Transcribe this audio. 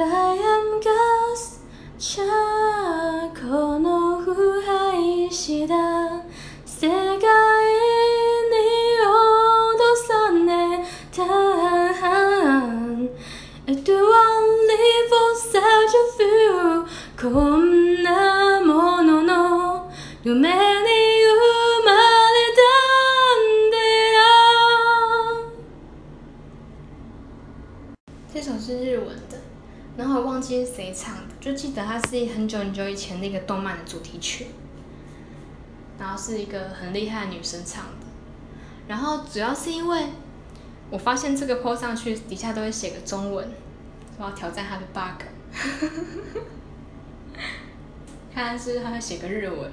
I am God's child この腐敗した世界に落とされた I do want live for such a few こんなものの夢に生まれたんだよ这首是日文的， 然后我忘记是谁唱的，就记得它是很久很久以前那个动漫的主题曲，然后是一个很厉害的女生唱的，然后主要是因为我发现这个 po 上去底下都会写个中文，我要挑战它的 bug，看来是它会写个日文。